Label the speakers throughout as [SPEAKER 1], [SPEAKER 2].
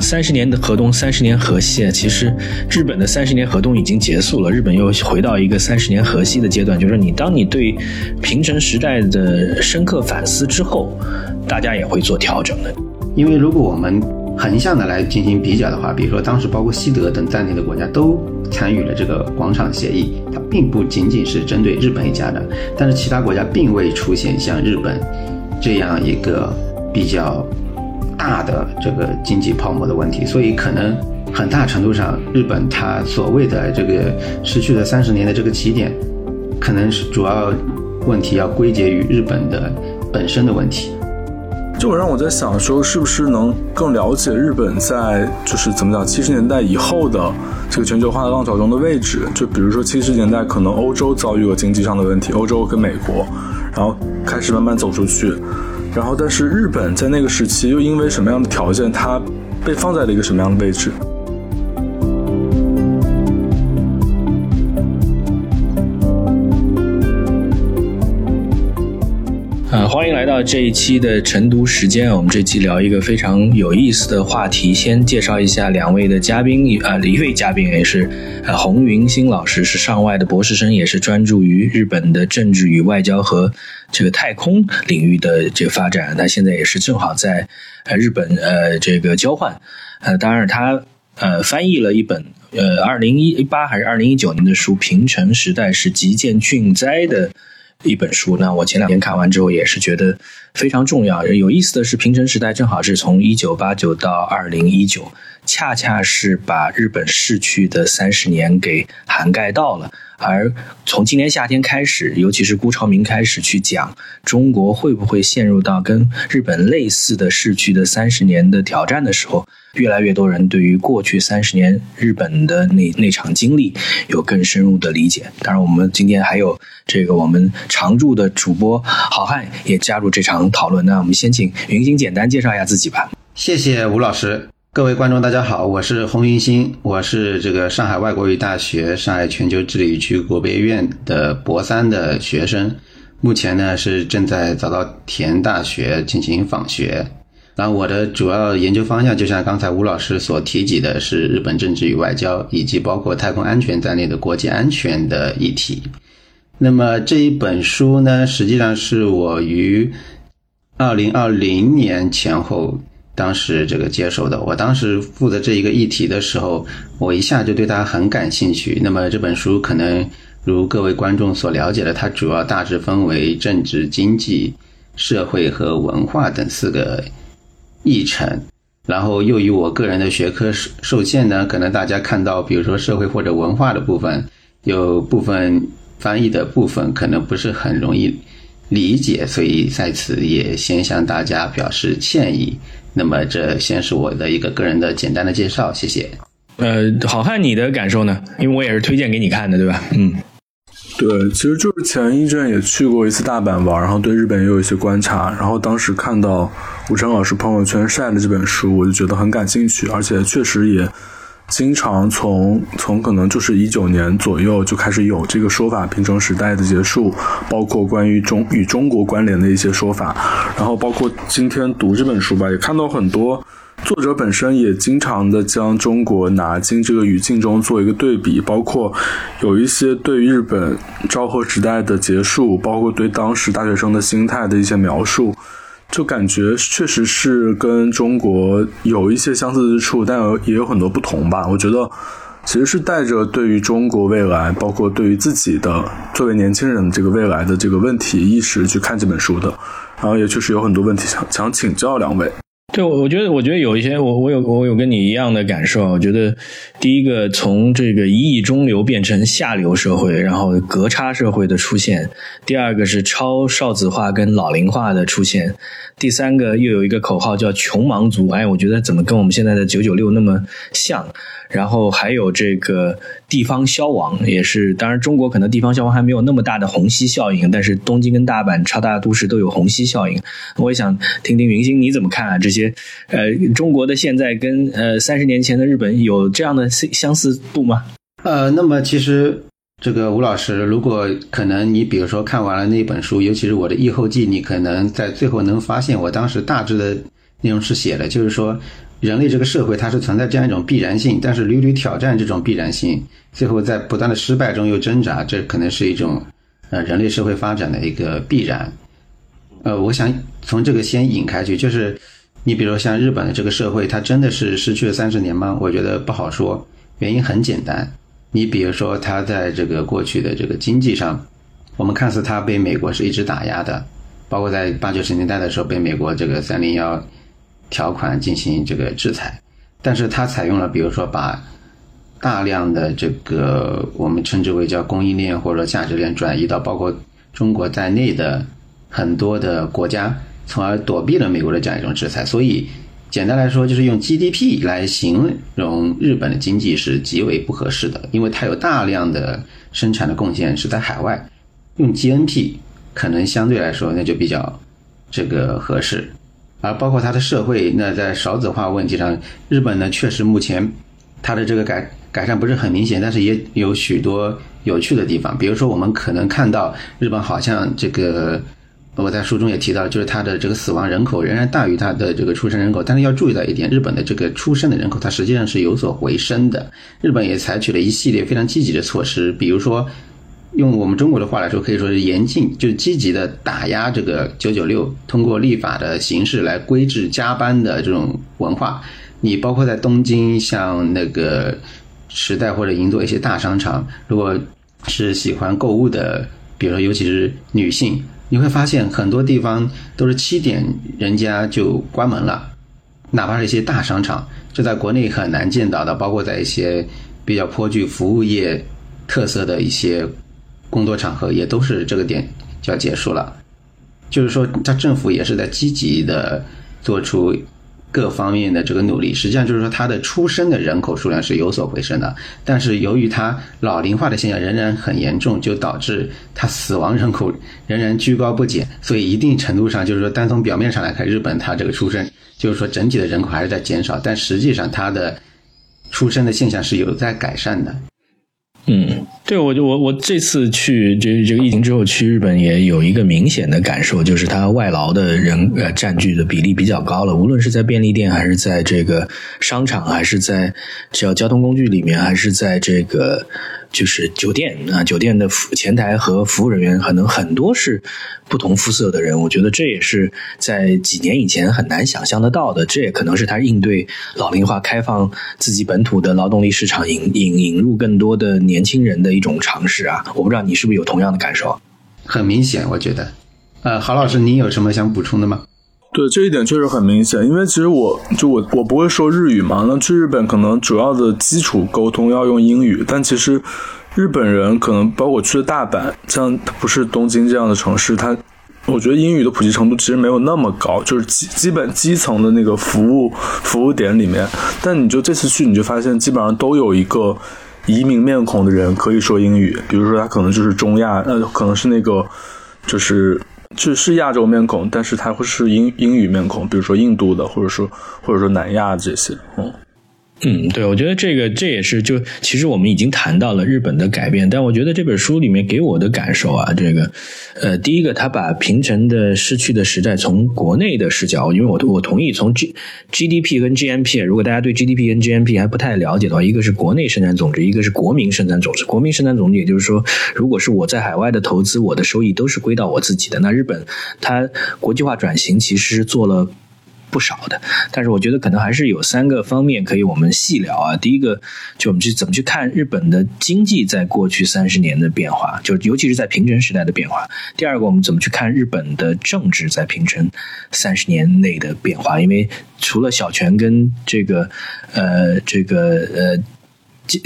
[SPEAKER 1] 三十年的河东，三十年河西，其实日本的三十年河东已经结束了，日本又回到一个三十年河西的阶段。就是你当你对平成时代的深刻反思之后，大家也会做调整的。
[SPEAKER 2] 因为如果我们横向的来进行比较的话，比如说当时包括西德等在内的国家都参与了这个广场协议，它并不仅仅是针对日本一家的，但是其他国家并未出现像日本这样一个比较。大的这个经济泡沫的问题，所以可能很大程度上，日本它所谓的这个失去了三十年的这个起点，可能是主要问题要归结于日本的本身的问题。
[SPEAKER 3] 就让我在想说，是不是能更了解日本在就是怎么讲七十年代以后的这个全球化的浪潮中的位置？就比如说七十年代可能欧洲遭遇了经济上的问题，欧洲跟美国，然后开始慢慢走出去。然后，但是日本在那个时期又因为什么样的条件，它被放在了一个什么样的位置？
[SPEAKER 1] 呃，欢迎来到这一期的晨读时间。我们这期聊一个非常有意思的话题，先介绍一下两位的嘉宾。呃，一位嘉宾也是呃洪云新老师，是上外的博士生，也是专注于日本的政治与外交和。这个太空领域的这个发展，他现在也是正好在呃日本呃这个交换，呃，当然他呃翻译了一本呃二零一八还是二零一九年的书《平成时代是极见俊哉的一本书》。那我前两天看完之后也是觉得非常重要。有意思的是，平成时代正好是从一九八九到二零一九，恰恰是把日本逝去的三十年给涵盖到了。而从今年夏天开始，尤其是辜朝明开始去讲中国会不会陷入到跟日本类似的逝去的三十年的挑战的时候，越来越多人对于过去三十年日本的那那场经历有更深入的理解。当然，我们今天还有这个我们常驻的主播好汉也加入这场讨论。那我们先请云星简单介绍一下自己吧。
[SPEAKER 2] 谢谢吴老师。各位观众，大家好，我是洪云新，我是这个上海外国语大学上海全球治理区国别院的博三的学生，目前呢是正在早稻田大学进行访学。然后我的主要研究方向，就像刚才吴老师所提及的，是日本政治与外交，以及包括太空安全在内的国际安全的议题。那么这一本书呢，实际上是我于二零二零年前后。当时这个接手的，我当时负责这一个议题的时候，我一下就对它很感兴趣。那么这本书可能如各位观众所了解的，它主要大致分为政治、经济、社会和文化等四个议程。然后又以我个人的学科受限呢，可能大家看到，比如说社会或者文化的部分，有部分翻译的部分可能不是很容易理解，所以在此也先向大家表示歉意。那么，这先是我的一个个人的简单的介绍，谢谢。
[SPEAKER 1] 呃，好汉，你的感受呢？因为我也是推荐给你看的，对吧？嗯，
[SPEAKER 3] 对，其实就是前一阵也去过一次大阪玩，然后对日本也有一些观察，然后当时看到吴成老师朋友圈晒的这本书，我就觉得很感兴趣，而且确实也。经常从从可能就是一九年左右就开始有这个说法，平成时代的结束，包括关于中与中国关联的一些说法，然后包括今天读这本书吧，也看到很多作者本身也经常的将中国拿进这个语境中做一个对比，包括有一些对日本昭和时代的结束，包括对当时大学生的心态的一些描述。就感觉确实是跟中国有一些相似之处，但也有很多不同吧。我觉得其实是带着对于中国未来，包括对于自己的作为年轻人这个未来的这个问题意识去看这本书的。然后也确实有很多问题想想请教两位。
[SPEAKER 1] 对，我我觉得，我觉得有一些，我我有我有跟你一样的感受。我觉得，第一个从这个一亿中流变成下流社会，然后隔差社会的出现；第二个是超少子化跟老龄化的出现；第三个又有一个口号叫“穷忙族”。哎，我觉得怎么跟我们现在的九九六那么像？然后还有这个地方消亡，也是当然中国可能地方消亡还没有那么大的虹吸效应，但是东京跟大阪超大都市都有虹吸效应。我也想听听云星你怎么看啊？这些呃，中国的现在跟呃三十年前的日本有这样的相似度吗？
[SPEAKER 2] 呃，那么其实这个吴老师，如果可能，你比如说看完了那本书，尤其是我的译后记，你可能在最后能发现我当时大致的内容是写的，就是说。人类这个社会它是存在这样一种必然性，但是屡屡挑战这种必然性，最后在不断的失败中又挣扎，这可能是一种呃人类社会发展的一个必然。呃，我想从这个先引开去，就是你比如像日本的这个社会，它真的是失去了三十年吗？我觉得不好说。原因很简单，你比如说它在这个过去的这个经济上，我们看似它被美国是一直打压的，包括在八九十年代的时候被美国这个三零幺条款进行这个制裁，但是它采用了比如说把大量的这个我们称之为叫供应链或者价值链转移到包括中国在内的。很多的国家，从而躲避了美国的这样一种制裁。所以，简单来说，就是用 GDP 来形容日本的经济是极为不合适的，因为它有大量的生产的贡献是在海外。用 GNP 可能相对来说那就比较这个合适。而包括它的社会，那在少子化问题上，日本呢确实目前它的这个改改善不是很明显，但是也有许多有趣的地方。比如说，我们可能看到日本好像这个。我在书中也提到，就是它的这个死亡人口仍然大于它的这个出生人口，但是要注意到一点，日本的这个出生的人口它实际上是有所回升的。日本也采取了一系列非常积极的措施，比如说，用我们中国的话来说，可以说是严禁，就是积极的打压这个九九六，通过立法的形式来规制加班的这种文化。你包括在东京，像那个时代或者银座一些大商场，如果是喜欢购物的，比如说尤其是女性。你会发现很多地方都是七点人家就关门了，哪怕是一些大商场，这在国内很难见到的。包括在一些比较颇具服务业特色的一些工作场合，也都是这个点就要结束了。就是说，他政府也是在积极的做出。各方面的这个努力，实际上就是说，它的出生的人口数量是有所回升的，但是由于它老龄化的现象仍然很严重，就导致它死亡人口仍然居高不减。所以一定程度上，就是说，单从表面上来看，日本它这个出生，就是说整体的人口还是在减少，但实际上它的出生的现象是有在改善的。
[SPEAKER 1] 嗯，对，我就我我这次去这这个疫情之后去日本，也有一个明显的感受，就是它外劳的人呃占据的比例比较高了，无论是在便利店，还是在这个商场，还是在只要交通工具里面，还是在这个。就是酒店啊，酒店的服前台和服务人员可能很多是不同肤色的人，我觉得这也是在几年以前很难想象得到的。这也可能是他应对老龄化、开放自己本土的劳动力市场、引引引入更多的年轻人的一种尝试啊！我不知道你是不是有同样的感受？
[SPEAKER 2] 很明显，我觉得。呃，郝老师，您有什么想补充的吗？
[SPEAKER 3] 对这一点确实很明显，因为其实我就我我不会说日语嘛，那去日本可能主要的基础沟通要用英语，但其实日本人可能包括去的大阪，像不是东京这样的城市，它我觉得英语的普及程度其实没有那么高，就是基基本基层的那个服务服务点里面，但你就这次去你就发现基本上都有一个移民面孔的人可以说英语，比如说他可能就是中亚，呃，可能是那个就是。是是亚洲面孔，但是它会是英英语面孔，比如说印度的，或者说或者说南亚这些，嗯。
[SPEAKER 1] 嗯，对，我觉得这个这也是就其实我们已经谈到了日本的改变，但我觉得这本书里面给我的感受啊，这个呃，第一个他把平成的失去的时代从国内的视角，因为我我同意从 G G D P 跟 G M P，如果大家对 G D P 跟 G M P 还不太了解的话，一个是国内生产总值，一个是国民生产总值。国民生产总值也就是说，如果是我在海外的投资，我的收益都是归到我自己的。那日本它国际化转型其实做了。不少的，但是我觉得可能还是有三个方面可以我们细聊啊。第一个，就我们去怎么去看日本的经济在过去三十年的变化，就尤其是在平成时代的变化。第二个，我们怎么去看日本的政治在平成三十年内的变化？因为除了小泉跟这个呃这个呃。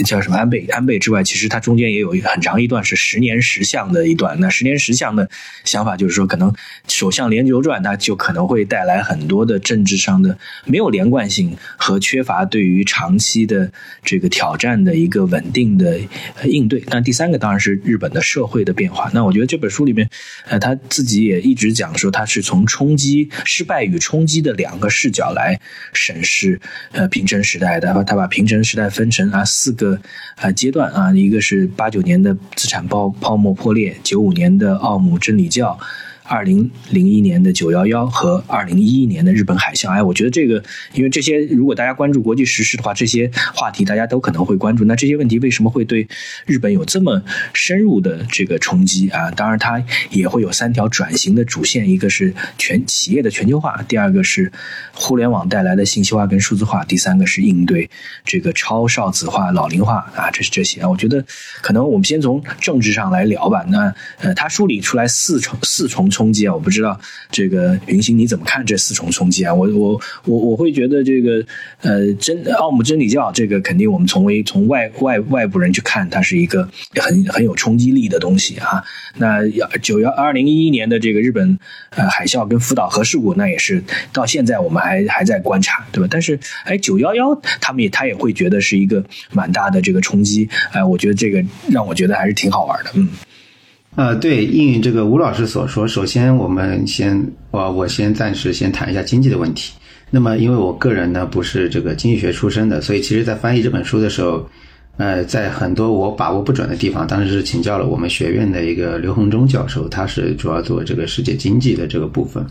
[SPEAKER 1] 叫什么安倍安倍之外，其实它中间也有很长一段是十年十相的一段。那十年十相的想法就是说，可能首相连轴转，那就可能会带来很多的政治上的没有连贯性和缺乏对于长期的这个挑战的一个稳定的应对。那第三个当然是日本的社会的变化。那我觉得这本书里面，呃，他自己也一直讲说，他是从冲击失败与冲击的两个视角来审视呃平成时代的。他把平成时代分成啊四。个啊阶段啊，一个是八九年的资产包泡沫破裂，九五年的奥姆真理教，二零零一年的九幺幺和二零一一年的日本海啸。哎，我觉得这个，因为这些如果大家关注国际时事的话，这些话题大家都可能会关注。那这些问题为什么会对日本有这么深入的这个冲击啊？当然，它也会有三条转型的主线，一个是全企业的全球化，第二个是互联网带来的信息化跟数字化，第三个是应对这个超少子化、老龄化啊，这是这些啊。我觉得可能我们先从政治上来聊吧。那呃，他梳理出来四重四重冲击啊，我不知道这个云星你怎么看这四重冲击啊？我我我我会觉得这个呃真奥姆真理教这个肯定我们从为从外外外部人去看，它是一个很很有冲击力的东西啊。那九幺二零一一年的这个日本呃海啸跟福岛核事故，那也是到现在我们还还在观察，对吧？但是哎九幺幺他们也他也会觉得是一个蛮大的这个冲击，哎，我觉得这个让我觉得还是挺好玩的，嗯。
[SPEAKER 2] 呃，对，应这个吴老师所说，首先我们先，我我先暂时先谈一下经济的问题。那么，因为我个人呢不是这个经济学出身的，所以其实在翻译这本书的时候，呃，在很多我把握不准的地方，当时是请教了我们学院的一个刘洪忠教授，他是主要做这个世界经济的这个部分。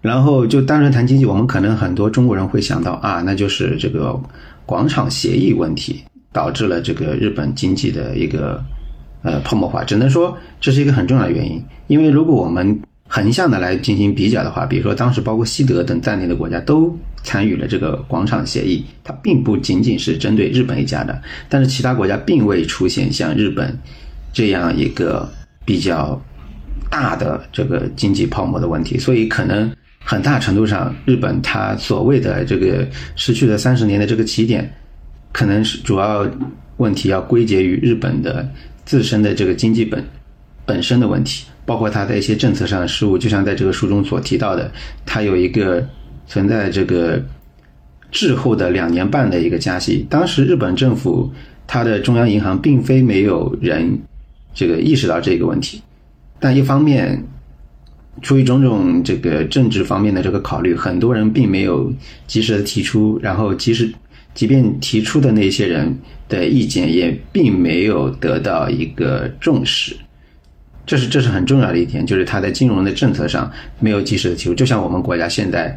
[SPEAKER 2] 然后就单纯谈经济，我们可能很多中国人会想到啊，那就是这个广场协议问题导致了这个日本经济的一个。呃，泡沫化只能说这是一个很重要的原因，因为如果我们横向的来进行比较的话，比如说当时包括西德等在内的国家都参与了这个广场协议，它并不仅仅是针对日本一家的，但是其他国家并未出现像日本这样一个比较大的这个经济泡沫的问题，所以可能很大程度上，日本它所谓的这个失去了三十年的这个起点，可能是主要问题要归结于日本的。自身的这个经济本本身的问题，包括它的一些政策上的失误，就像在这个书中所提到的，它有一个存在这个滞后的两年半的一个加息。当时日本政府它的中央银行并非没有人这个意识到这个问题，但一方面出于种种这个政治方面的这个考虑，很多人并没有及时的提出，然后及时即便提出的那些人。的意见也并没有得到一个重视，这是这是很重要的一点，就是他在金融的政策上没有及时的提出。就像我们国家现在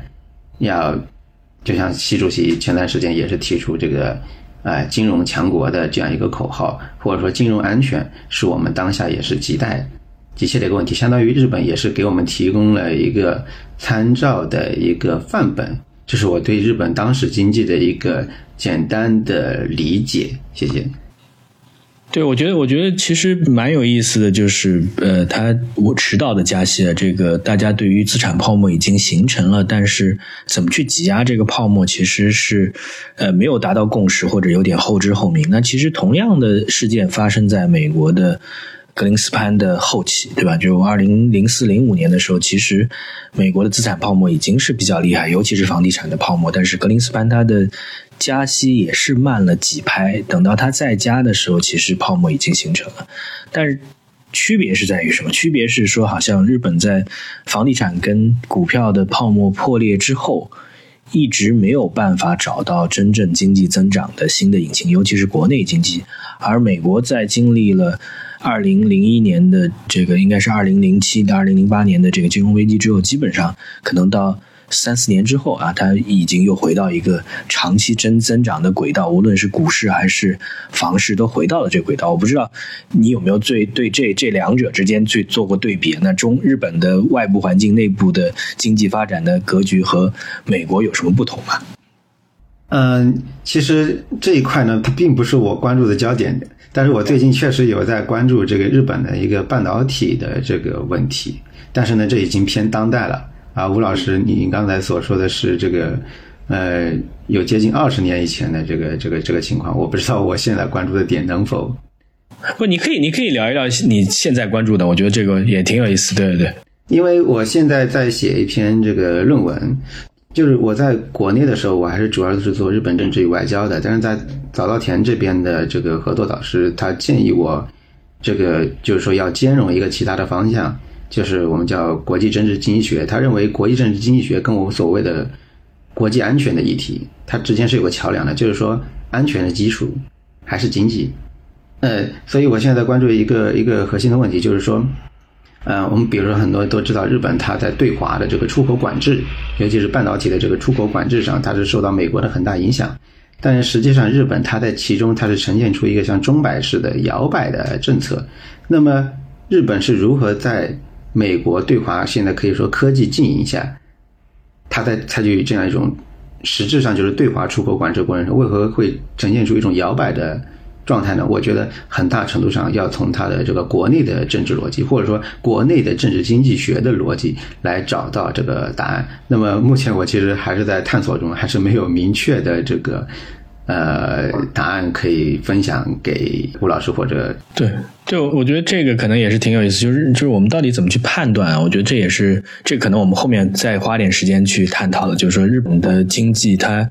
[SPEAKER 2] 要，就像习主席前段时间也是提出这个，呃，金融强国的这样一个口号，或者说金融安全是我们当下也是亟待急切的一个问题。相当于日本也是给我们提供了一个参照的一个范本。这是我对日本当时经济的一个简单的理解，谢谢。
[SPEAKER 1] 对，我觉得，我觉得其实蛮有意思的就是，呃，它我迟到的加息啊，这个大家对于资产泡沫已经形成了，但是怎么去挤压这个泡沫，其实是呃没有达到共识，或者有点后知后明。那其实同样的事件发生在美国的。格林斯潘的后期，对吧？就二零零四零五年的时候，其实美国的资产泡沫已经是比较厉害，尤其是房地产的泡沫。但是格林斯潘它的加息也是慢了几拍，等到它再加的时候，其实泡沫已经形成了。但是区别是在于什么？区别是说，好像日本在房地产跟股票的泡沫破裂之后，一直没有办法找到真正经济增长的新的引擎，尤其是国内经济。而美国在经历了二零零一年的这个应该是二零零七到二零零八年的这个金融危机之后，基本上可能到三四年之后啊，它已经又回到一个长期增增长的轨道，无论是股市还是房市都回到了这轨道。我不知道你有没有最对这这两者之间去做过对比？那中日本的外部环境、内部的经济发展的格局和美国有什么不同吗？
[SPEAKER 2] 嗯，其实这一块呢，它并不是我关注的焦点。但是我最近确实有在关注这个日本的一个半导体的这个问题。但是呢，这已经偏当代了啊。吴老师，你刚才所说的是这个，呃，有接近二十年以前的这个这个这个情况。我不知道我现在关注的点能否？
[SPEAKER 1] 不，你可以，你可以聊一聊你现在关注的。我觉得这个也挺有意思。对对对，
[SPEAKER 2] 因为我现在在写一篇这个论文。就是我在国内的时候，我还是主要是做日本政治与外交的。但是在早稻田这边的这个合作导师，他建议我，这个就是说要兼容一个其他的方向，就是我们叫国际政治经济学。他认为国际政治经济学跟我们所谓的国际安全的议题，它之间是有个桥梁的，就是说安全的基础还是经济。呃，所以我现在在关注一个一个核心的问题，就是说呃，我们比如说很多都知道，日本它在对华的这个出口管制，尤其是半导体的这个出口管制上，它是受到美国的很大影响。但是实际上，日本它在其中它是呈现出一个像钟摆式的摇摆的政策。那么，日本是如何在美国对华现在可以说科技禁影下，它在采取这样一种实质上就是对华出口管制过程中，为何会呈现出一种摇摆的？状态呢？我觉得很大程度上要从它的这个国内的政治逻辑，或者说国内的政治经济学的逻辑来找到这个答案。那么目前我其实还是在探索中，还是没有明确的这个。呃，答案可以分享给吴老师或者
[SPEAKER 1] 对，就我觉得这个可能也是挺有意思，就是就是我们到底怎么去判断啊？我觉得这也是这可能我们后面再花点时间去探讨的，就是说日本的经济它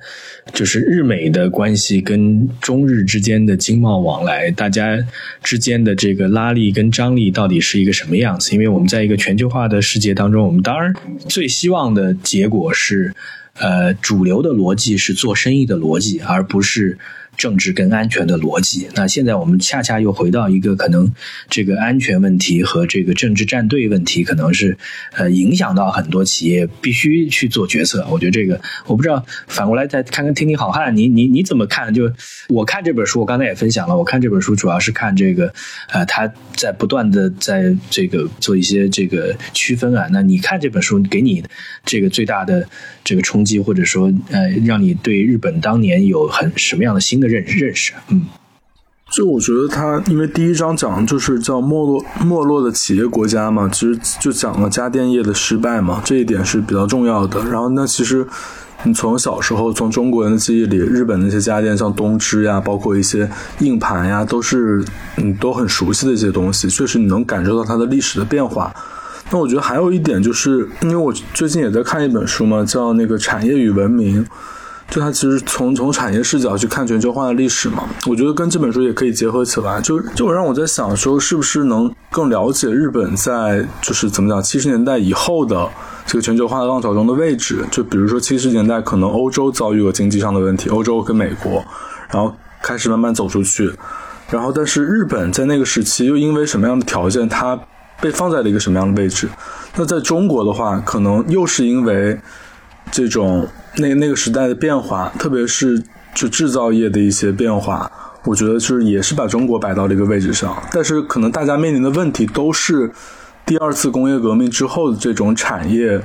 [SPEAKER 1] 就是日美的关系跟中日之间的经贸往来，大家之间的这个拉力跟张力到底是一个什么样子？因为我们在一个全球化的世界当中，我们当然最希望的结果是。呃，主流的逻辑是做生意的逻辑，而不是。政治跟安全的逻辑，那现在我们恰恰又回到一个可能这个安全问题和这个政治站队问题，可能是呃影响到很多企业必须去做决策。我觉得这个我不知道，反过来再看看听听好汉，你你你怎么看？就我看这本书，我刚才也分享了，我看这本书主要是看这个呃他在不断的在这个做一些这个区分啊。那你看这本书给你这个最大的这个冲击，或者说呃让你对日本当年有很什么样的新的？认认识，嗯，
[SPEAKER 3] 就我觉得他，因为第一章讲就是叫没落没落的企业国家嘛，其实就讲了家电业的失败嘛，这一点是比较重要的。然后那其实你从小时候从中国人的记忆里，日本那些家电，像东芝呀，包括一些硬盘呀，都是你都很熟悉的一些东西，确实你能感受到它的历史的变化。那我觉得还有一点就是，因为我最近也在看一本书嘛，叫那个《产业与文明》。就它其实从从产业视角去看全球化的历史嘛，我觉得跟这本书也可以结合起来。就就让我在想说，是不是能更了解日本在就是怎么讲七十年代以后的这个全球化的浪潮中的位置？就比如说七十年代可能欧洲遭遇了经济上的问题，欧洲跟美国，然后开始慢慢走出去，然后但是日本在那个时期又因为什么样的条件，它被放在了一个什么样的位置？那在中国的话，可能又是因为这种。那那个时代的变化，特别是就制造业的一些变化，我觉得就是也是把中国摆到了一个位置上。但是可能大家面临的问题都是第二次工业革命之后的这种产业，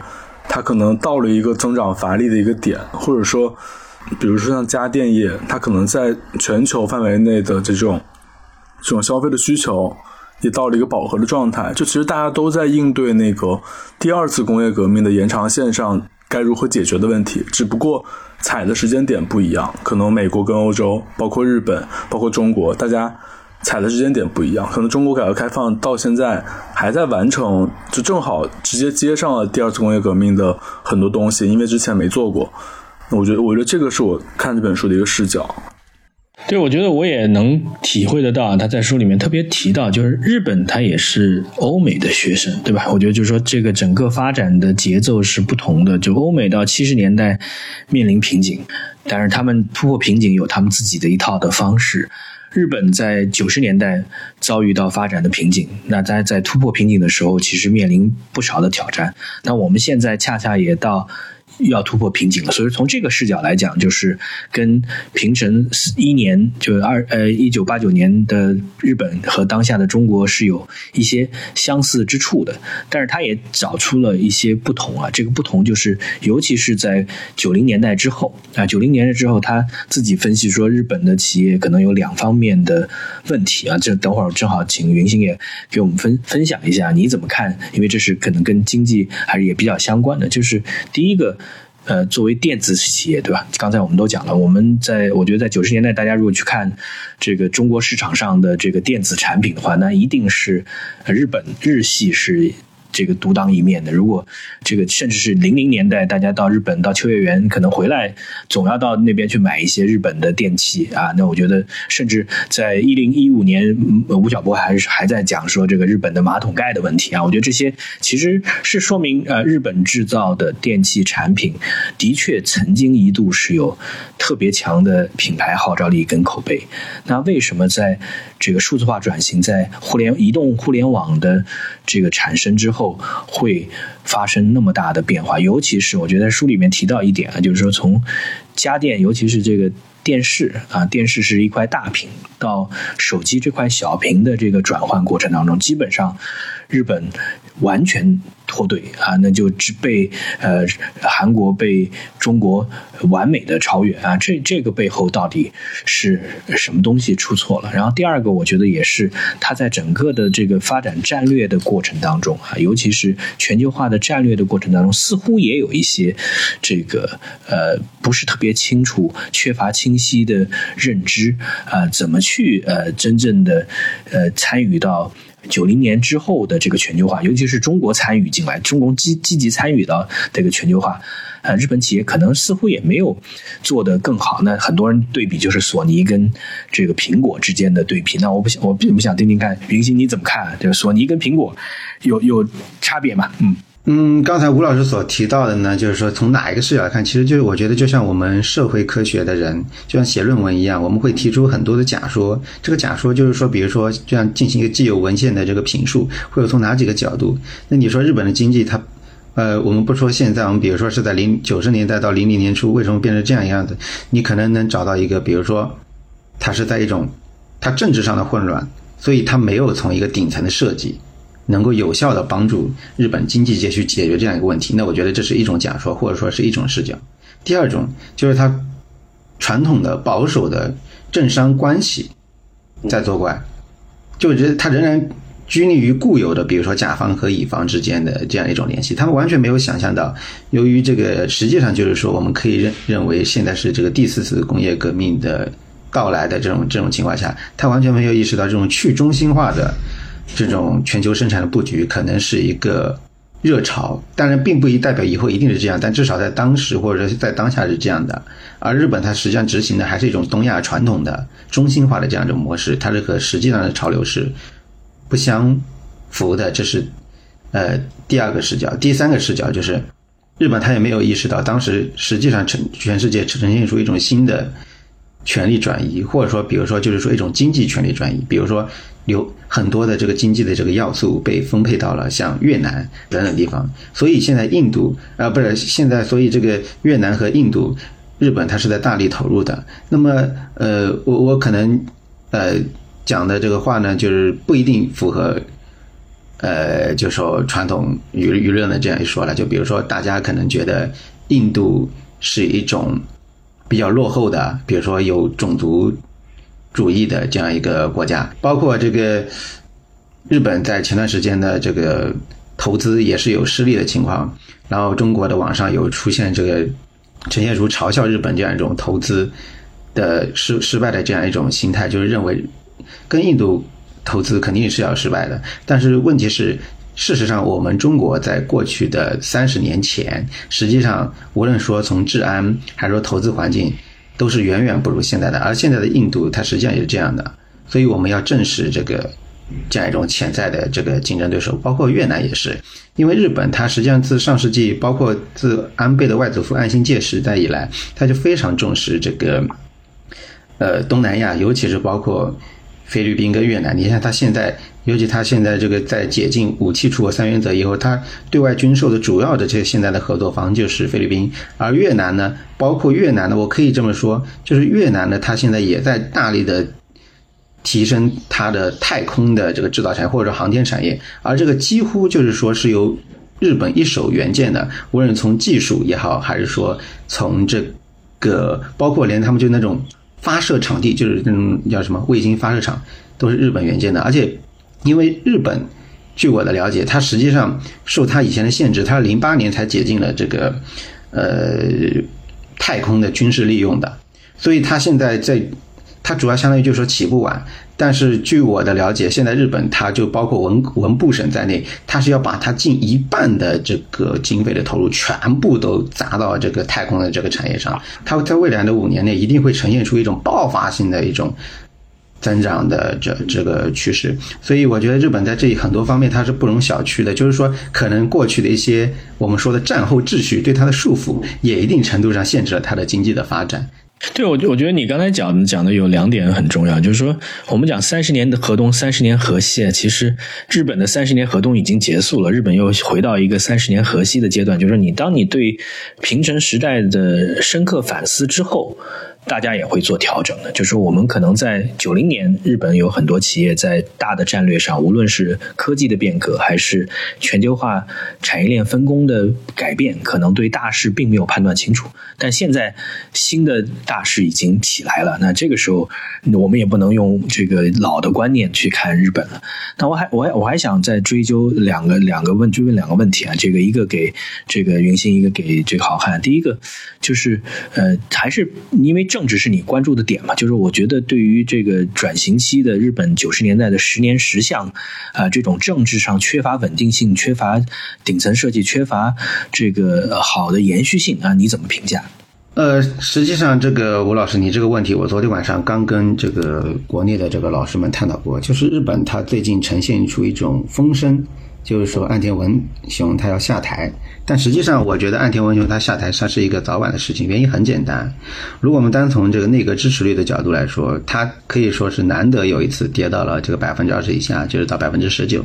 [SPEAKER 3] 它可能到了一个增长乏力的一个点，或者说，比如说像家电业，它可能在全球范围内的这种这种消费的需求也到了一个饱和的状态。就其实大家都在应对那个第二次工业革命的延长线上。该如何解决的问题，只不过踩的时间点不一样，可能美国跟欧洲，包括日本，包括中国，大家踩的时间点不一样。可能中国改革开放到现在还在完成，就正好直接接上了第二次工业革命的很多东西，因为之前没做过。那我觉得，我觉得这个是我看这本书的一个视角。
[SPEAKER 1] 对，我觉得我也能体会得到，他在书里面特别提到，就是日本他也是欧美的学生，对吧？我觉得就是说，这个整个发展的节奏是不同的。就欧美到七十年代面临瓶颈，但是他们突破瓶颈有他们自己的一套的方式。日本在九十年代遭遇到发展的瓶颈，那在在突破瓶颈的时候，其实面临不少的挑战。那我们现在恰恰也到。要突破瓶颈了，所以从这个视角来讲，就是跟平成一年，就是二呃一九八九年的日本和当下的中国是有一些相似之处的，但是他也找出了一些不同啊。这个不同就是，尤其是在九零年代之后啊，九零年代之后，他自己分析说，日本的企业可能有两方面的问题啊。这等会儿正好请云星也给我们分分享一下，你怎么看？因为这是可能跟经济还是也比较相关的。就是第一个。呃，作为电子企业，对吧？刚才我们都讲了，我们在我觉得在九十年代，大家如果去看这个中国市场上的这个电子产品的话，那一定是日本日系是这个独当一面的。如果这个甚至是零零年代，大家到日本到秋叶原，可能回来总要到那边去买一些日本的电器啊。那我觉得，甚至在一零一五年，吴晓波还是还在讲说这个日本的马桶盖的问题啊。我觉得这些其实是说明，呃，日本制造的电器产品的确曾经一度是有特别强的品牌号召力跟口碑。那为什么在这个数字化转型，在互联移动互联网的这个产生之后，会发生那么大的变化？尤其是我觉得书里面提到一点啊，就是说从家电，尤其是这个电视啊，电视是一块大屏，到手机这块小屏的这个转换过程当中，基本上日本。完全脱队啊，那就只被呃韩国被中国完美的超越啊，这这个背后到底是什么东西出错了？然后第二个，我觉得也是它在整个的这个发展战略的过程当中啊，尤其是全球化的战略的过程当中，似乎也有一些这个呃不是特别清楚，缺乏清晰的认知啊，怎么去呃真正的呃参与到。九零年之后的这个全球化，尤其是中国参与进来，中国积积极参与到这个全球化，呃，日本企业可能似乎也没有做得更好。那很多人对比就是索尼跟这个苹果之间的对比。那我不想，我并不想听听看，云星你怎么看？就是索尼跟苹果有有差别吗？嗯。
[SPEAKER 2] 嗯，刚才吴老师所提到的呢，就是说从哪一个视角来看，其实就是我觉得就像我们社会科学的人，就像写论文一样，我们会提出很多的假说。这个假说就是说，比如说，这样进行一个既有文献的这个评述，会有从哪几个角度？那你说日本的经济，它，呃，我们不说现在，我们比如说是在零九十年代到零零年初，为什么变成这样样子？你可能能找到一个，比如说，它是在一种它政治上的混乱，所以它没有从一个顶层的设计。能够有效的帮助日本经济界去解决这样一个问题，那我觉得这是一种假说，或者说是一种视角。第二种就是它传统的保守的政商关系在作怪，就觉得它仍然拘泥于固有的，比如说甲方和乙方之间的这样一种联系，他们完全没有想象到，由于这个实际上就是说，我们可以认认为现在是这个第四次工业革命的到来的这种这种情况下，他完全没有意识到这种去中心化的。这种全球生产的布局可能是一个热潮，当然并不一代表以后一定是这样，但至少在当时或者在当下是这样的。而日本它实际上执行的还是一种东亚传统的中心化的这样一种模式，它是和实际上的潮流是不相符的。这是呃第二个视角，第三个视角就是日本它也没有意识到，当时实际上呈全世界呈现出一种新的权力转移，或者说比如说就是说一种经济权力转移，比如说。有很多的这个经济的这个要素被分配到了像越南等等地方，所以现在印度啊不是现在，所以这个越南和印度、日本它是在大力投入的。那么呃，我我可能呃讲的这个话呢，就是不一定符合呃，就说传统舆舆论的这样一说了。就比如说，大家可能觉得印度是一种比较落后的，比如说有种族。主义的这样一个国家，包括这个日本在前段时间的这个投资也是有失利的情况，然后中国的网上有出现这个呈现出嘲笑日本这样一种投资的失失败的这样一种心态，就是认为跟印度投资肯定是要失败的。但是问题是，事实上我们中国在过去的三十年前，实际上无论说从治安还是说投资环境。都是远远不如现在的，而现在的印度，它实际上也是这样的，所以我们要正视这个这样一种潜在的这个竞争对手，包括越南也是，因为日本它实际上自上世纪，包括自安倍的外祖父岸信介时代以来，他就非常重视这个，呃，东南亚，尤其是包括菲律宾跟越南，你看他现在。尤其他现在这个在解禁武器出口三原则以后，他对外军售的主要的这现在的合作方就是菲律宾，而越南呢，包括越南呢，我可以这么说，就是越南呢，它现在也在大力的提升它的太空的这个制造产业或者航天产业，而这个几乎就是说是由日本一手援建的，无论从技术也好，还是说从这个包括连他们就那种发射场地，就是那种叫什么卫星发射场，都是日本援建的，而且。因为日本，据我的了解，它实际上受它以前的限制，它零八年才解禁了这个，呃，太空的军事利用的，所以它现在在，它主要相当于就是说起步晚，但是据我的了解，现在日本它就包括文文部省在内，它是要把它近一半的这个经费的投入全部都砸到这个太空的这个产业上。它在未来的五年内一定会呈现出一种爆发性的一种增长的这这个趋势。所以我觉得日本在这里很多方面它是不容小觑的。就是说，可能过去的一些我们说的战后秩序对它的束缚，也一定程度上限制了它的经济的发展。
[SPEAKER 1] 对，我我觉得你刚才讲的讲的有两点很重要，就是说我们讲三十年的河东，三十年河西，其实日本的三十年河东已经结束了，日本又回到一个三十年河西的阶段，就是你当你对平成时代的深刻反思之后。大家也会做调整的，就是我们可能在九零年，日本有很多企业在大的战略上，无论是科技的变革，还是全球化产业链分工的改变，可能对大势并没有判断清楚。但现在新的大势已经起来了，那这个时候我们也不能用这个老的观念去看日本了。那我还我还我还想再追究两个两个问追问两个问题啊，这个一个给这个云星，一个给这个好汉。第一个就是呃，还是因为。政治是你关注的点嘛？就是我觉得对于这个转型期的日本九十年代的十年十项啊，这种政治上缺乏稳定性、缺乏顶层设计、缺乏这个好的延续性啊，你怎么评价？
[SPEAKER 2] 呃，实际上这个吴老师，你这个问题，我昨天晚上刚跟这个国内的这个老师们探讨过，就是日本它最近呈现出一种风声。就是说，岸田文雄他要下台，但实际上，我觉得岸田文雄他下台，他是一个早晚的事情。原因很简单，如果我们单从这个内阁支持率的角度来说，他可以说是难得有一次跌到了这个百分之二十以下，就是到百分之十九。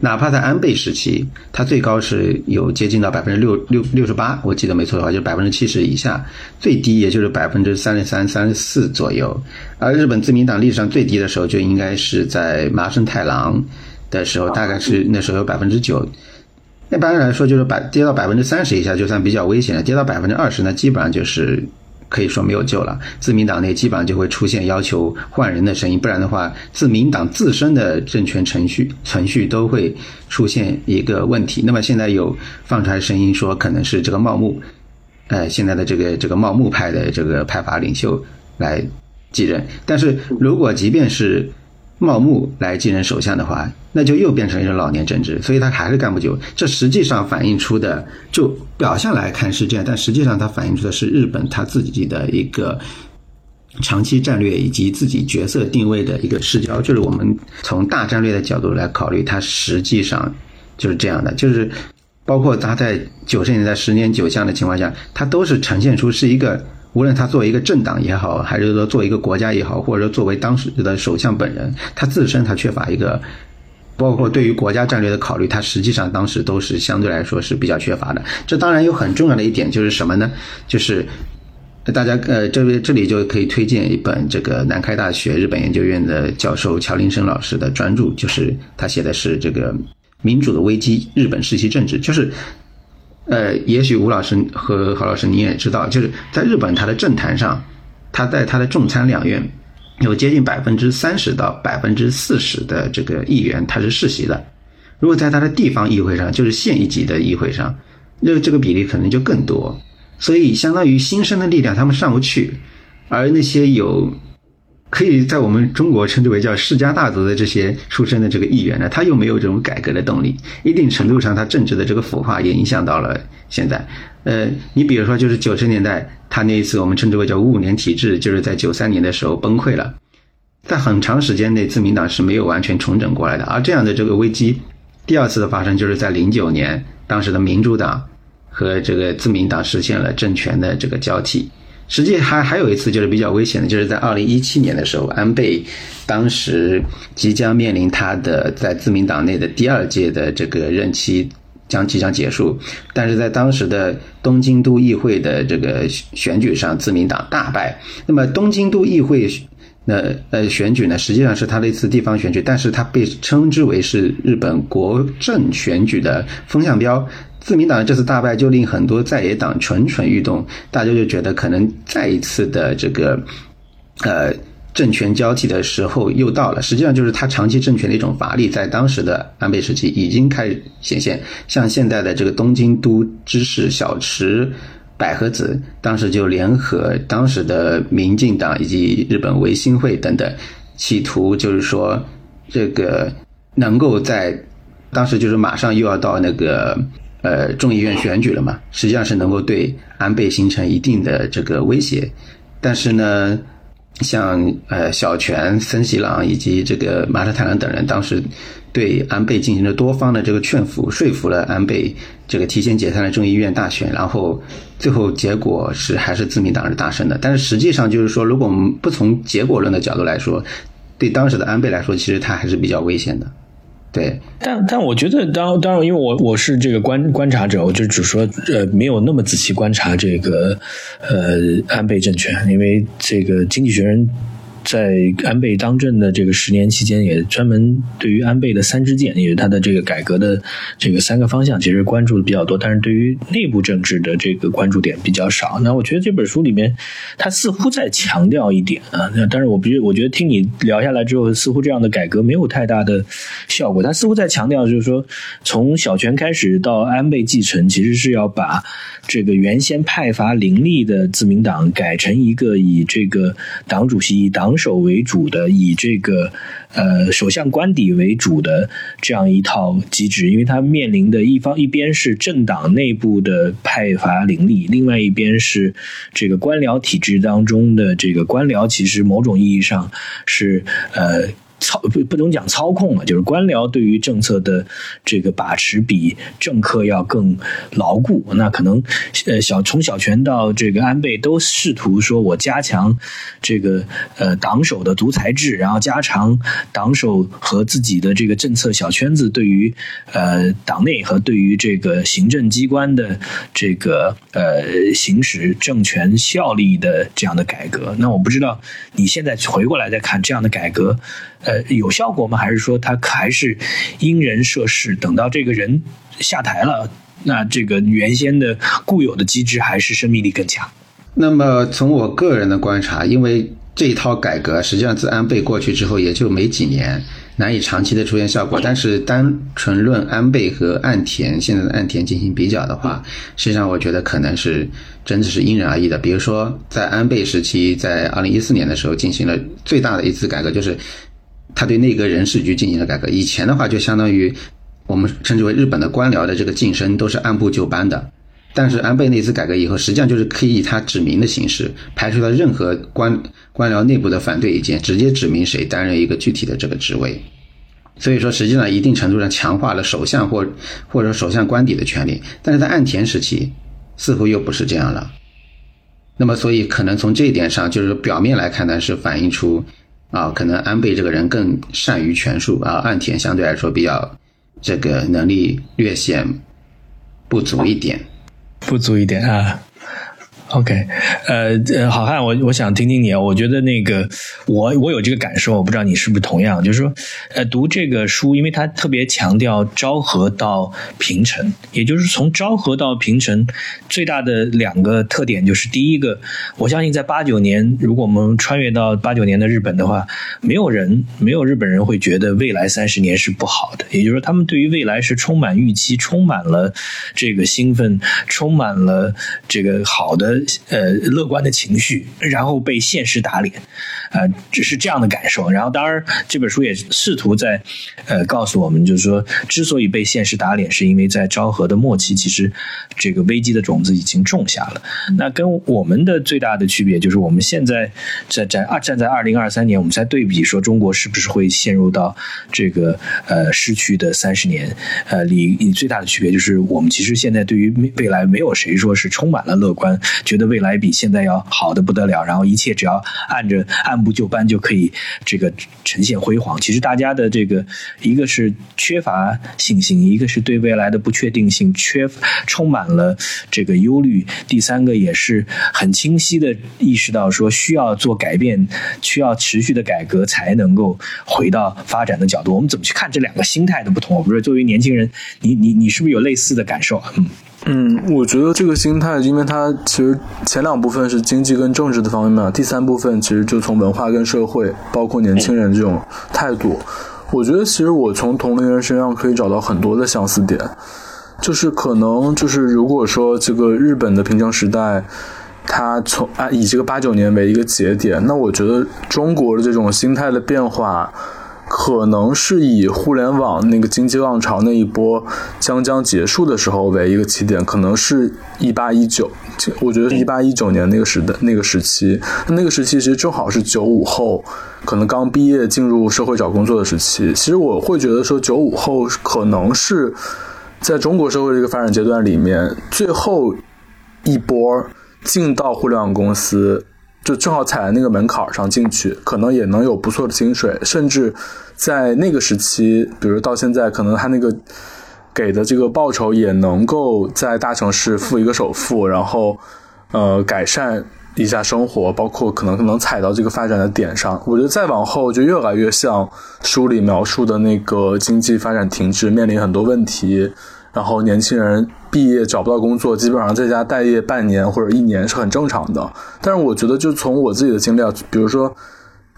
[SPEAKER 2] 哪怕在安倍时期，他最高是有接近到百分之六六六十八，我记得没错的话，就是百分之七十以下，最低也就是百分之三十三、三十四左右。而日本自民党历史上最低的时候，就应该是在麻生太郎。的时候大概是那时候有百分之九，一般来说就是百跌到百分之三十以下就算比较危险了，跌到百分之二十呢，基本上就是可以说没有救了。自民党内基本上就会出现要求换人的声音，不然的话，自民党自身的政权程序程序都会出现一个问题。那么现在有放出来声音说，可能是这个茂木，呃，现在的这个这个茂木派的这个派阀领袖来继任。但是如果即便是茂木来继任首相的话，那就又变成一种老年政治，所以他还是干不久。这实际上反映出的，就表象来看是这样，但实际上它反映出的是日本他自己的一个长期战略以及自己角色定位的一个视角。就是我们从大战略的角度来考虑，它实际上就是这样的，就是包括他在九十年代十年九项的情况下，它都是呈现出是一个。无论他作为一个政党也好，还是说作为一个国家也好，或者说作为当时的首相本人，他自身他缺乏一个，包括对于国家战略的考虑，他实际上当时都是相对来说是比较缺乏的。这当然有很重要的一点就是什么呢？就是大家呃，这边这里就可以推荐一本这个南开大学日本研究院的教授乔林生老师的专著，就是他写的是这个民主的危机：日本世袭政治，就是。呃，也许吴老师和郝老师你也知道，就是在日本，他的政坛上，他在他的众参两院，有接近百分之三十到百分之四十的这个议员他是世袭的。如果在他的地方议会上，就是县一级的议会上，那这个比例可能就更多。所以，相当于新生的力量他们上不去，而那些有。可以在我们中国称之为叫世家大族的这些出身的这个议员呢，他又没有这种改革的动力，一定程度上，他政治的这个腐化也影响到了现在。呃，你比如说，就是九十年代，他那一次我们称之为叫五五年体制，就是在九三年的时候崩溃了，在很长时间内，自民党是没有完全重整过来的。而这样的这个危机，第二次的发生就是在零九年，当时的民主党和这个自民党实现了政权的这个交替。实际还还有一次就是比较危险的，就是在二零一七年的时候，安倍当时即将面临他的在自民党内的第二届的这个任期将即将结束，但是在当时的东京都议会的这个选举上，自民党大败。那么东京都议会那呃选举呢，实际上是他的一次地方选举，但是他被称之为是日本国政选举的风向标。自民党这次大败，就令很多在野党蠢蠢欲动，大家就觉得可能再一次的这个，呃，政权交替的时候又到了。实际上，就是他长期政权的一种乏力，在当时的安倍时期已经开始显现。像现在的这个东京都知事小池百合子，当时就联合当时的民进党以及日本维新会等等。企图就是说这个能够在当时就是马上又要到那个呃众议院选举了嘛，实际上是能够对安倍形成一定的这个威胁，但是呢。像呃小泉、森喜朗以及这个麻生太郎等人，当时对安倍进行了多方的这个劝服，说服了安倍这个提前解散了众议院大选，然后最后结果是还是自民党是大胜的。但是实际上就是说，如果我们不从结果论的角度来说，对当时的安倍来说，其实他还是比较危险的。对，
[SPEAKER 1] 但但我觉得，当当然，因为我我是这个观观察者，我就只说呃，没有那么仔细观察这个呃安倍政权，因为这个《经济学人》。在安倍当政的这个十年期间，也专门对于安倍的三支箭，也是他的这个改革的这个三个方向，其实关注的比较多。但是对于内部政治的这个关注点比较少。那我觉得这本书里面，他似乎在强调一点啊。那但是我不，我觉得听你聊下来之后，似乎这样的改革没有太大的效果。他似乎在强调，就是说从小泉开始到安倍继承，其实是要把这个原先派阀林立的自民党改成一个以这个党主席以党守。为主的，以这个呃首相官邸为主的这样一套机制，因为它面临的一方一边是政党内部的派阀林立，另外一边是这个官僚体制当中的这个官僚，其实某种意义上是呃。操不不能讲操控了，就是官僚对于政策的这个把持比政客要更牢固。那可能呃小从小泉到这个安倍都试图说我加强这个呃党首的独裁制，然后加强党首和自己的这个政策小圈子对于呃党内和对于这个行政机关的这个呃行使政权效力的这样的改革。那我不知道你现在回过来再看这样的改革。呃，有效果吗？还是说他还是因人设事？等到这个人下台了，那这个原先的固有的机制还是生命力更强？
[SPEAKER 2] 那么从我个人的观察，因为这一套改革实际上自安倍过去之后也就没几年，难以长期的出现效果。但是单纯论安倍和岸田现在的岸田进行比较的话，实际上我觉得可能是真的是因人而异的。比如说在安倍时期，在二零一四年的时候进行了最大的一次改革，就是。他对内阁人事局进行了改革。以前的话，就相当于我们称之为日本的官僚的这个晋升都是按部就班的。但是安倍那次改革以后，实际上就是可以以他指名的形式，排除了任何官官僚内部的反对意见，直接指明谁担任一个具体的这个职位。所以说，实际上一定程度上强化了首相或或者首相官邸的权利。但是在岸田时期，似乎又不是这样了。那么，所以可能从这一点上，就是表面来看呢，是反映出。啊，可能安倍这个人更善于权术啊，岸田相对来说比较这个能力略显不足一点，
[SPEAKER 1] 不足一点啊。OK，呃呃，好汉，我我想听听你啊。我觉得那个我我有这个感受，我不知道你是不是同样。就是说，呃，读这个书，因为它特别强调昭和到平成，也就是从昭和到平成最大的两个特点，就是第一个，我相信在八九年，如果我们穿越到八九年的日本的话，没有人没有日本人会觉得未来三十年是不好的。也就是说，他们对于未来是充满预期，充满了这个兴奋，充满了这个好的。呃，乐观的情绪，然后被现实打脸，呃，只是这样的感受。然后，当然，这本书也试图在呃告诉我们，就是说，之所以被现实打脸，是因为在昭和的末期，其实这个危机的种子已经种下了。那跟我们的最大的区别，就是我们现在在在二站在二零二三年，我们在对比说中国是不是会陷入到这个呃失去的三十年？呃，里最大的区别就是，我们其实现在对于未来，没有谁说是充满了乐观。觉得未来比现在要好的不得了，然后一切只要按着按部就班就可以这个呈现辉煌。其实大家的这个一个是缺乏信心，一个是对未来的不确定性缺充满了这个忧虑，第三个也是很清晰的意识到说需要做改变，需要持续的改革才能够回到发展的角度。我们怎么去看这两个心态的不同？我不是作为年轻人，你你你是不是有类似的感受？嗯。
[SPEAKER 3] 嗯，我觉得这个心态，因为它其实前两部分是经济跟政治的方面嘛，第三部分其实就从文化跟社会，包括年轻人这种态度。我觉得其实我从同龄人身上可以找到很多的相似点，就是可能就是如果说这个日本的平成时代，它从啊以这个八九年为一个节点，那我觉得中国的这种心态的变化。可能是以互联网那个经济浪潮那一波将将结束的时候为一个起点，可能是一八一九，我觉得一八一九年那个时代那个时期，那个时期其实正好是九五后可能刚毕业进入社会找工作的时期。其实我会觉得说，九五后可能是在中国社会这个发展阶段里面最后一波进到互联网公司。就正好踩在那个门槛上进去，可能也能有不错的薪水，甚至在那个时期，比如到现在，可能他那个给的这个报酬也能够在大城市付一个首付，然后呃改善一下生活，包括可能能踩到这个发展的点上。我觉得再往后就越来越像书里描述的那个经济发展停滞，面临很多问题。然后年轻人毕业找不到工作，基本上在家待业半年或者一年是很正常的。但是我觉得，就从我自己的经历，比如说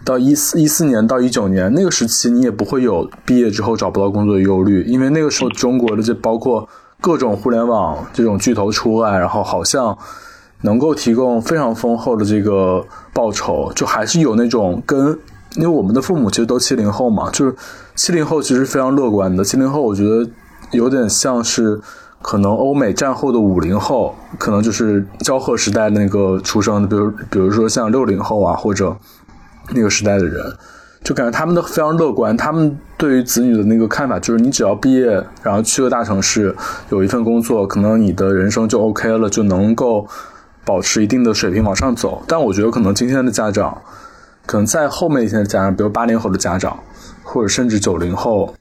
[SPEAKER 3] 到一四一四年到一九年那个时期，你也不会有毕业之后找不到工作的忧虑，因为那个时候中国的这包括各种互联网这种巨头出来，然后好像能够提供非常丰厚的这个报酬，就还是有那种跟因为我们的父母其实都七零后嘛，就是七零后其实非常乐观的。七零后我觉得。有点像是可能欧美战后的五零后，可能就是昭和时代那个出生的，比如比如说像六零后啊，或者那个时代的人，就感觉他们都非常乐观。他们对于子女的那个看法就是，你只要毕业，然后去个大城市，有一份工作，可能你的人生就 OK 了，就能够保持一定的水平往上走。但我觉得，可能今天的家长，可能在后面一些家长，比如八零后的家长，或者甚至九零后。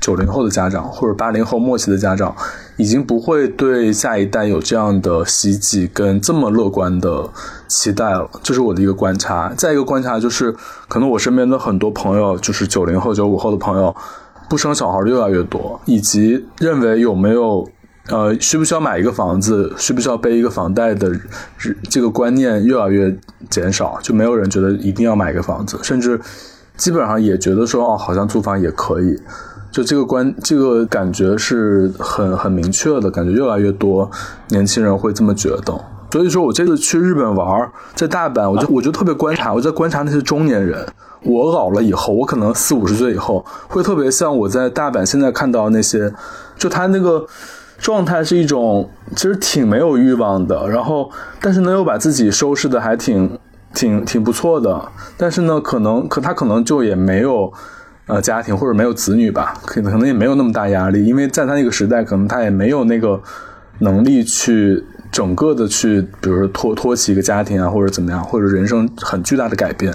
[SPEAKER 3] 九零后的家长或者八零后末期的家长，已经不会对下一代有这样的希冀跟这么乐观的期待了。这是我的一个观察。再一个观察就是，可能我身边的很多朋友，就是九零后、九五后的朋友，不生小孩的越来越多，以及认为有没有呃需不需要买一个房子，需不需要背一个房贷的这个观念越来越减少，就没有人觉得一定要买一个房子，甚至基本上也觉得说哦，好像租房也可以。就这个观，这个感觉是很很明确的，感觉越来越多年轻人会这么觉得。所以说我这次去日本玩，在大阪，我就我就特别观察，我在观察那些中年人。我老了以后，我可能四五十岁以后，会特别像我在大阪现在看到那些，就他那个状态是一种其实挺没有欲望的，然后但是呢又把自己收拾的还挺挺挺不错的，但是呢可能可他可能就也没有。呃，家庭或者没有子女吧，可能可能也没有那么大压力，因为在他那个时代，可能他也没有那个能力去整个的去，比如说托托起一个家庭啊，或者怎么样，或者人生很巨大的改变。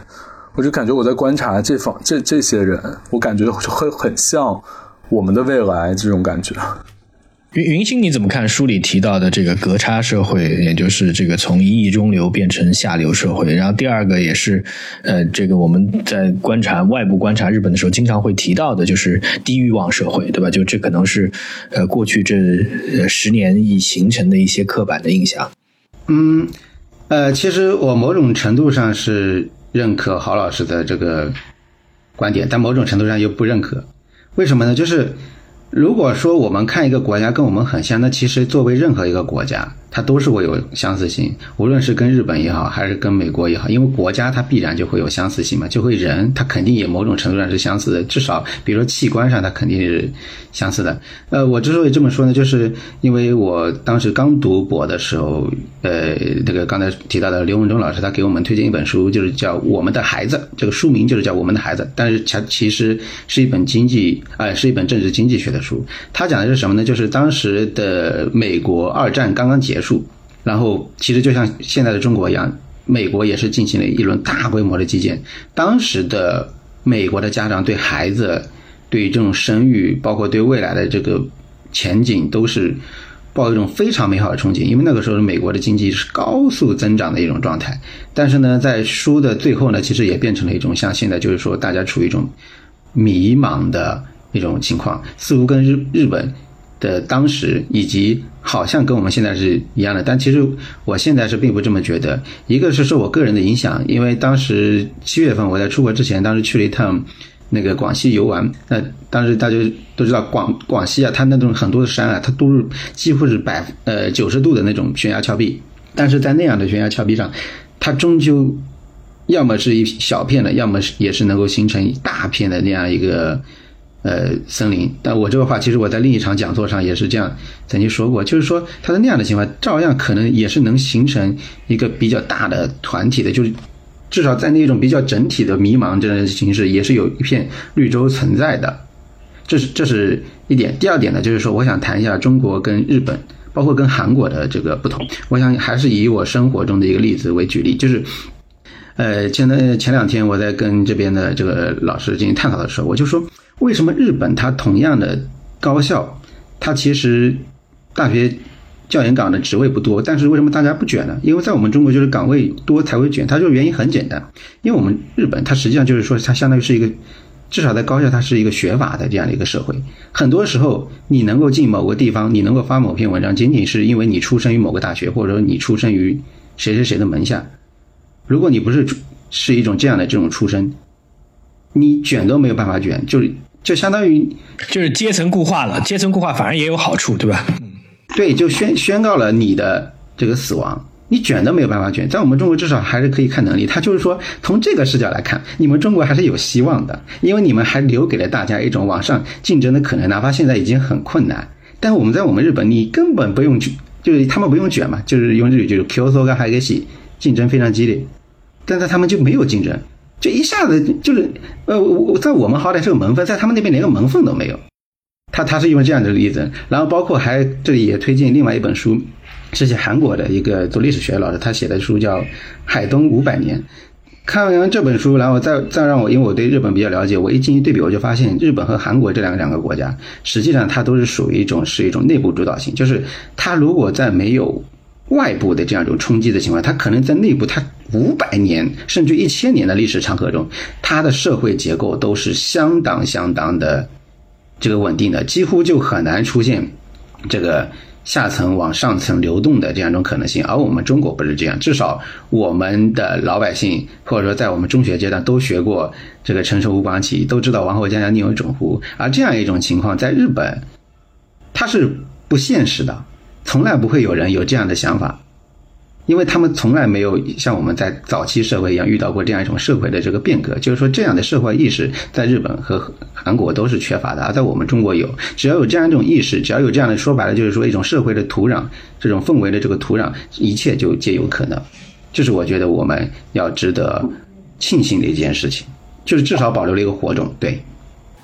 [SPEAKER 3] 我就感觉我在观察这方这这些人，我感觉会很像我们的未来这种感觉。
[SPEAKER 1] 云云星，你怎么看书里提到的这个隔差社会，也就是这个从一亿中流变成下流社会？然后第二个也是，呃，这个我们在观察外部观察日本的时候，经常会提到的，就是低欲望社会，对吧？就这可能是呃过去这十年已形成的一些刻板的印象。
[SPEAKER 2] 嗯，呃，其实我某种程度上是认可郝老师的这个观点，但某种程度上又不认可。为什么呢？就是。如果说我们看一个国家跟我们很像，那其实作为任何一个国家。它都是会有相似性，无论是跟日本也好，还是跟美国也好，因为国家它必然就会有相似性嘛，就会人他肯定也某种程度上是相似的，至少比如说器官上它肯定是相似的。呃，我之所以这么说呢，就是因为我当时刚读博的时候，呃，这个刚才提到的刘文忠老师他给我们推荐一本书，就是叫《我们的孩子》，这个书名就是叫《我们的孩子》，但是它其实是一本经济，呃，是一本政治经济学的书。他讲的是什么呢？就是当时的美国二战刚刚结束。数，然后其实就像现在的中国一样，美国也是进行了一轮大规模的基建。当时的美国的家长对孩子、对这种生育，包括对未来的这个前景，都是抱一种非常美好的憧憬。因为那个时候美国的经济是高速增长的一种状态。但是呢，在书的最后呢，其实也变成了一种像现在就是说大家处于一种迷茫的一种情况，似乎跟日日本。的当时以及好像跟我们现在是一样的，但其实我现在是并不这么觉得。一个是受我个人的影响，因为当时七月份我在出国之前，当时去了一趟那个广西游玩。那当时大家都知道广广西啊，它那种很多的山啊，它都是几乎是百呃九十度的那种悬崖峭壁。但是在那样的悬崖峭壁上，它终究要么是一小片的，要么是也是能够形成一大片的那样一个呃森林。但我这个话，其实我在另一场讲座上也是这样曾经说过，就是说他的那样的情况，照样可能也是能形成一个比较大的团体的，就是至少在那种比较整体的迷茫这样的形式，也是有一片绿洲存在的。这是这是一点。第二点呢，就是说我想谈一下中国跟日本。包括跟韩国的这个不同，我想还是以我生活中的一个例子为举例，就是，呃，前的前两天我在跟这边的这个老师进行探讨的时候，我就说，为什么日本它同样的高校，它其实大学教研岗的职位不多，但是为什么大家不卷呢？因为在我们中国就是岗位多才会卷，它就原因很简单，因为我们日本它实际上就是说它相当于是一个。至少在高校，它是一个学法的这样的一个社会。很多时候，你能够进某个地方，你能够发某篇文章，仅仅是因为你出生于某个大学，或者说你出生于谁谁谁的门下。如果你不是是一种这样的这种出身，你卷都没有办法卷，就是就相当于
[SPEAKER 1] 就是阶层固化了。阶层固化反而也有好处，对吧？
[SPEAKER 2] 对，就宣宣告了你的这个死亡。你卷都没有办法卷，在我们中国至少还是可以看能力。他就是说，从这个视角来看，你们中国还是有希望的，因为你们还留给了大家一种往上竞争的可能，哪怕现在已经很困难。但我们在我们日本，你根本不用卷，就是他们不用卷嘛，就是用日语就是 Q so 跟 H 西竞争非常激烈，但在他们就没有竞争，就一下子就是呃，我在我们好歹是个门缝，在他们那边连个门缝都没有。他他是因为这样的例子，然后包括还这里也推荐另外一本书。是写韩国的一个做历史学的老师，他写的书叫《海东五百年》。看完这本书，然后再再让我，因为我对日本比较了解，我一进行对比，我就发现日本和韩国这两个两个国家，实际上它都是属于一种是一种内部主导性，就是它如果在没有外部的这样一种冲击的情况，它可能在内部，它五百年甚至一千年的历史长河中，它的社会结构都是相当相当的这个稳定的，几乎就很难出现这个。下层往上层流动的这样一种可能性，而我们中国不是这样。至少我们的老百姓，或者说在我们中学阶段都学过这个“陈寿吴广起”，都知道“王侯将相宁有种乎”。而这样一种情况，在日本，它是不现实的，从来不会有人有这样的想法。因为他们从来没有像我们在早期社会一样遇到过这样一种社会的这个变革，就是说这样的社会意识在日本和韩国都是缺乏的，而在我们中国有。只要有这样一种意识，只要有这样的说白了，就是说一种社会的土壤，这种氛围的这个土壤，一切就皆有可能。这是我觉得我们要值得庆幸的一件事情，就是至少保留了一个火种。对。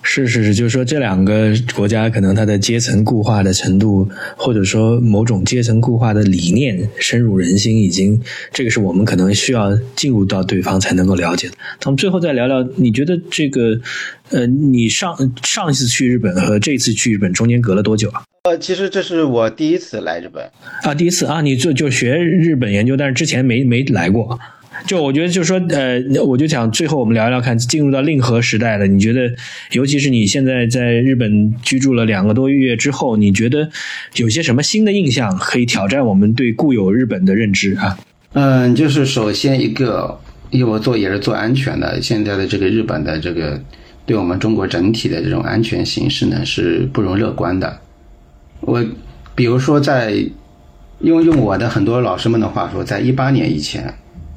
[SPEAKER 1] 是是是，就是说这两个国家可能它的阶层固化的程度，或者说某种阶层固化的理念深入人心，已经这个是我们可能需要进入到对方才能够了解的。咱们最后再聊聊，你觉得这个呃，你上上一次去日本和这次去日本中间隔了多久啊？
[SPEAKER 2] 呃，其实这是我第一次来日本
[SPEAKER 1] 啊，第一次啊，你就就学日本研究，但是之前没没来过。就我觉得，就是说，呃，我就想最后我们聊聊，看进入到令和时代了。你觉得，尤其是你现在在日本居住了两个多月之后，你觉得有些什么新的印象可以挑战我们对固有日本的认知啊？
[SPEAKER 2] 嗯，就是首先一个，因为我做也是做安全的，现在的这个日本的这个对我们中国整体的这种安全形势呢是不容乐观的。我比如说在用用我的很多老师们的话说，在一八年以前。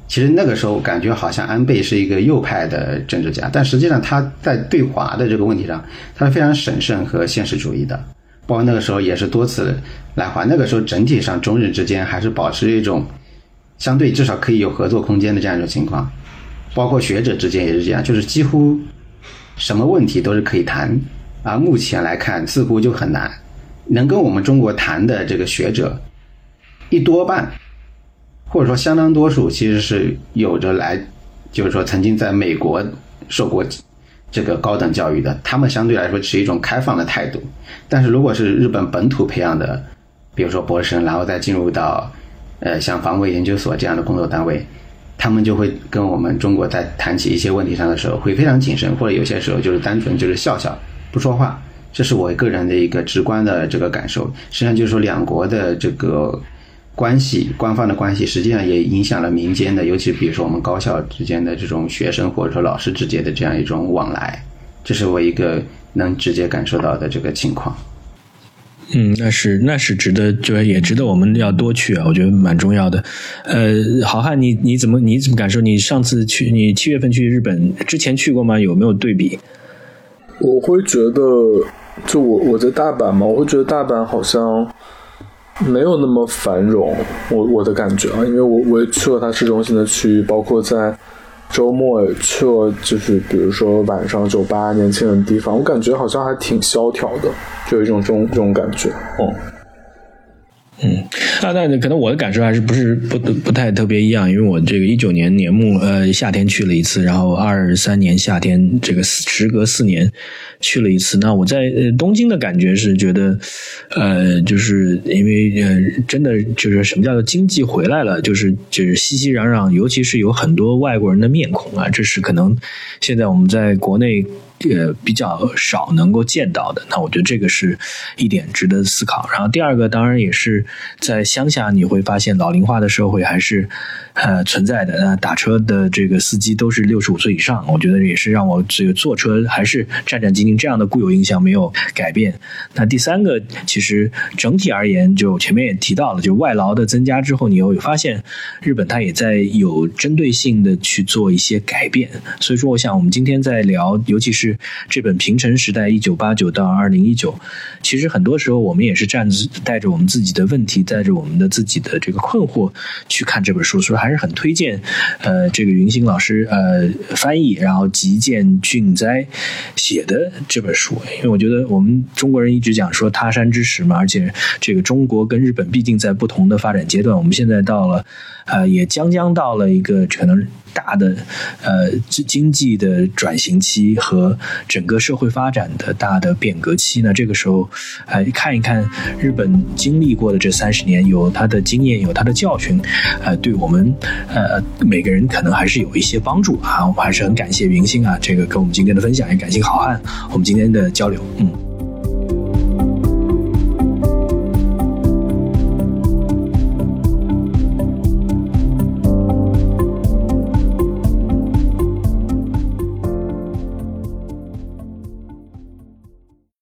[SPEAKER 2] 其实那个时候感觉好像安倍是一个右派的政治家，但实际上他在对华的这个问题上，他是非常审慎和现实主义的。包括那个时候也是多次来华，那个时候整体上中日之间还是保持一种相对至少可以有合作空间的这样一种情况。包括学者之间也是这样，就是几乎什么问题都是可以谈。而目前来看，似乎就很难能跟我们中国谈的这个学者一多半。或者说，相当多数其实是有着来，就是说曾经在美国受过这个高等教育的，他们相对来说持一种开放的态度。但是如果是日本本土培养的，比如说博士生，然后再进入到呃像防卫研究所这样的工作单位，他们就会跟我们中国在谈起一些问题上的时候会非常谨慎，或者有些时候就是单纯就是笑笑不说话。这是我个人的一个直观的这个感受。实际上就是说两国的这个。关系，官方的关系实际上也影响了民间的，尤其比如说我们高校之间的这种学生或者说老师之间的这样一种往来，这是我一个能直接感受到的这个情况。
[SPEAKER 1] 嗯，那是那是值得，就是也值得我们要多去啊，我觉得蛮重要的。呃，好汉，你你怎么你怎么感受？你上次去你七月份去日本之前去过吗？有没有对比？
[SPEAKER 3] 我会觉得，就我我在大阪嘛，我会觉得大阪好像没有那么繁荣，我我的感觉啊，因为我我也去了它市中心的区域，包括在。周末也去了，就是比如说晚上酒吧、年轻人的地方，我感觉好像还挺萧条的，就有一种这种这种感觉，嗯。
[SPEAKER 1] 嗯，那那可能我的感受还是不是不不太特别一样，因为我这个一九年年末呃夏天去了一次，然后二三年夏天这个时隔四年去了一次。那我在呃东京的感觉是觉得，呃，就是因为呃真的就是什么叫做经济回来了，就是就是熙熙攘攘，尤其是有很多外国人的面孔啊，这是可能现在我们在国内。呃，比较少能够见到的，那我觉得这个是一点值得思考。然后第二个，当然也是在乡下，你会发现老龄化的社会还是。呃，存在的那打车的这个司机都是六十五岁以上，我觉得也是让我这个坐车还是战战兢兢这样的固有印象没有改变。那第三个，其实整体而言，就前面也提到了，就外劳的增加之后，你会发现日本它也在有针对性的去做一些改变。所以说，我想我们今天在聊，尤其是这本《平成时代：一九八九到二零一九》，其实很多时候我们也是站带着我们自己的问题，带着我们的自己的这个困惑去看这本书，所以还是很推荐，呃，这个云星老师呃翻译，然后吉见俊哉写的这本书，因为我觉得我们中国人一直讲说他山之石嘛，而且这个中国跟日本毕竟在不同的发展阶段，我们现在到了，呃，也将将到了一个可能。大的呃经济的转型期和整个社会发展的大的变革期呢，这个时候呃看一看日本经历过的这三十年，有他的经验，有他的教训，呃，对我们呃每个人可能还是有一些帮助啊。我们还是很感谢云星啊，这个跟我们今天的分享，也感谢好汉我们今天的交流，嗯。